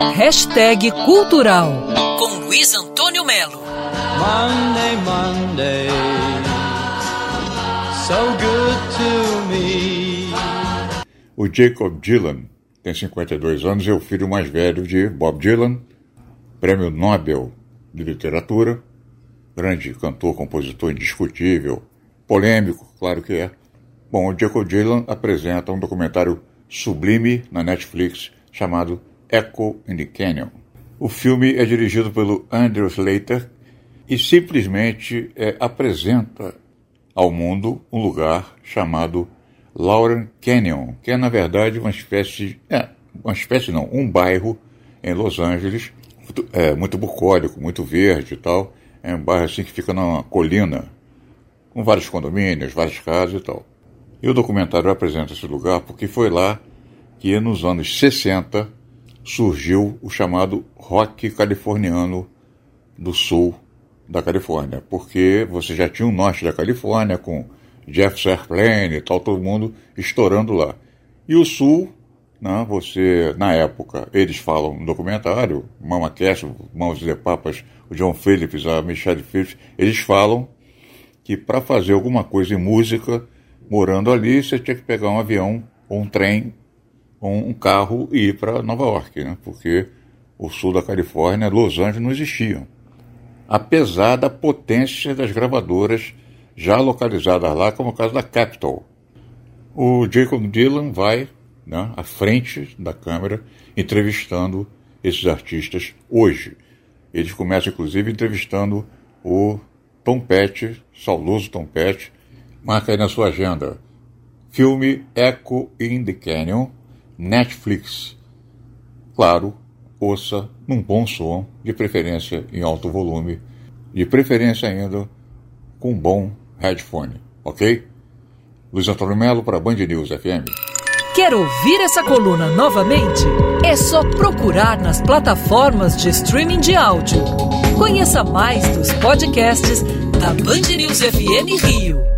Hashtag Cultural com Luiz Antônio Melo. Monday, Monday, so good to me. O Jacob Dylan tem 52 anos e é o filho mais velho de Bob Dylan, prêmio Nobel de Literatura, grande cantor, compositor indiscutível, polêmico, claro que é. Bom, o Jacob Dylan apresenta um documentário sublime na Netflix chamado Echo in the Canyon. O filme é dirigido pelo Andrew Slater e simplesmente é, apresenta ao mundo um lugar chamado Lauren Canyon, que é na verdade uma espécie, é, uma espécie não, um bairro em Los Angeles, muito, é, muito bucólico, muito verde e tal. É um bairro assim que fica numa colina, com vários condomínios, várias casas e tal. E o documentário apresenta esse lugar porque foi lá que nos anos 60 surgiu o chamado rock californiano do sul da Califórnia, porque você já tinha o norte da Califórnia com Jeff Airplane e tal, todo mundo estourando lá. E o sul, né, você, na época, eles falam no documentário, Mama Cass, Mãos de Papas, o John Phillips, a Michelle Phillips, eles falam que para fazer alguma coisa em música, morando ali, você tinha que pegar um avião ou um trem ou um carro e ir para Nova York, né, porque o sul da Califórnia, Los Angeles não existiam apesar da potência das gravadoras já localizadas lá, como o caso da Capitol. O Jacob Dylan vai né, à frente da câmera entrevistando esses artistas hoje. Eles começam, inclusive, entrevistando o Tom Petty, saudoso Tom Petty. Marca aí na sua agenda. Filme Echo in the Canyon, Netflix. Claro, ouça num bom som, de preferência em alto volume, de preferência ainda com um bom headphone, ok? Luiz Antônio Melo para Band News FM. Quer ouvir essa coluna novamente? É só procurar nas plataformas de streaming de áudio. Conheça mais dos podcasts da Band News FM Rio.